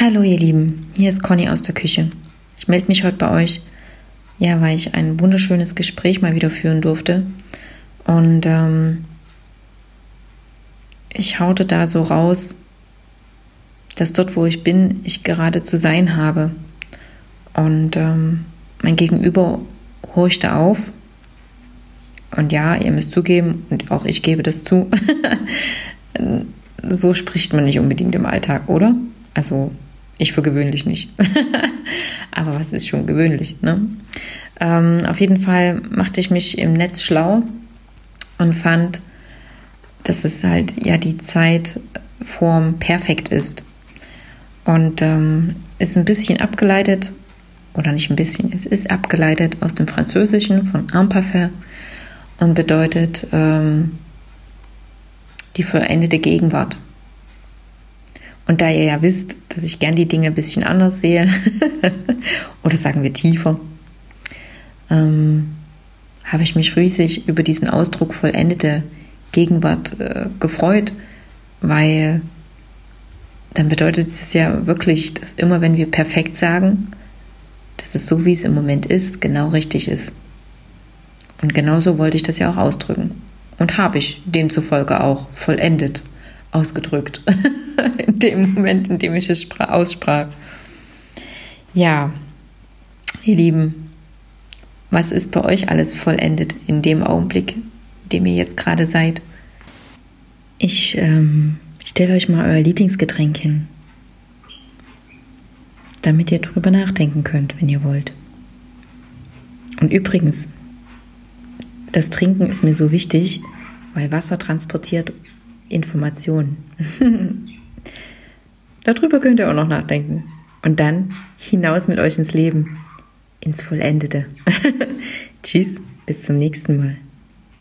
Hallo ihr Lieben, hier ist Conny aus der Küche. Ich melde mich heute bei euch, ja, weil ich ein wunderschönes Gespräch mal wieder führen durfte. Und ähm, ich haute da so raus, dass dort, wo ich bin, ich gerade zu sein habe. Und ähm, mein Gegenüber horchte auf. Und ja, ihr müsst zugeben, und auch ich gebe das zu, so spricht man nicht unbedingt im Alltag, oder? Also ich für gewöhnlich nicht. Aber was ist schon gewöhnlich? Ne? Ähm, auf jeden Fall machte ich mich im Netz schlau und fand, dass es halt ja die Zeitform perfekt ist. Und ähm, ist ein bisschen abgeleitet, oder nicht ein bisschen, es ist abgeleitet aus dem Französischen von imparfait und bedeutet ähm, die vollendete Gegenwart. Und da ihr ja wisst, dass ich gern die Dinge ein bisschen anders sehe, oder sagen wir tiefer, ähm, habe ich mich riesig über diesen Ausdruck vollendete Gegenwart äh, gefreut, weil dann bedeutet es ja wirklich, dass immer wenn wir perfekt sagen, dass es so, wie es im Moment ist, genau richtig ist. Und genauso wollte ich das ja auch ausdrücken. Und habe ich demzufolge auch vollendet ausgedrückt. dem Moment, in dem ich es aussprach. Ja, ihr Lieben, was ist bei euch alles vollendet in dem Augenblick, in dem ihr jetzt gerade seid? Ich ähm, stelle euch mal euer Lieblingsgetränk hin, damit ihr drüber nachdenken könnt, wenn ihr wollt. Und übrigens, das Trinken ist mir so wichtig, weil Wasser transportiert Informationen. Darüber könnt ihr auch noch nachdenken. Und dann hinaus mit euch ins Leben, ins Vollendete. Tschüss, bis zum nächsten Mal.